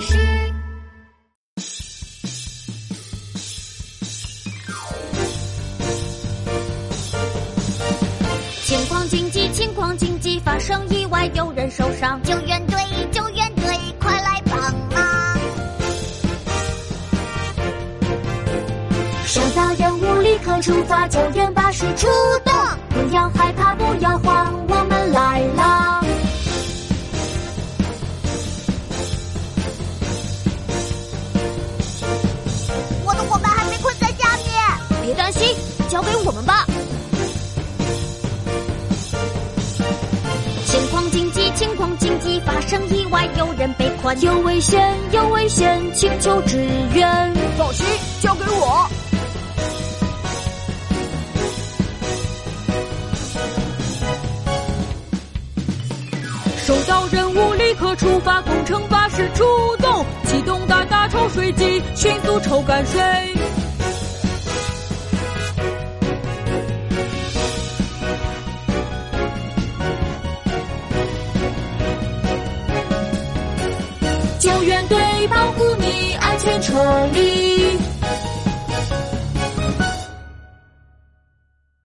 士。情况紧急，情况紧急，发生意外，有人受伤，救援队，救援队，快来帮忙！收到任务，立刻出发，救援巴士出动，不要害怕，不要慌，交给我们吧。情况紧急，情况紧急，发生意外，有人被困，有危险，有危险，请求支援。放心，交给我。收到任务，立刻出发，工程巴士出动，启动大大抽水机，迅速抽干水。千春丽。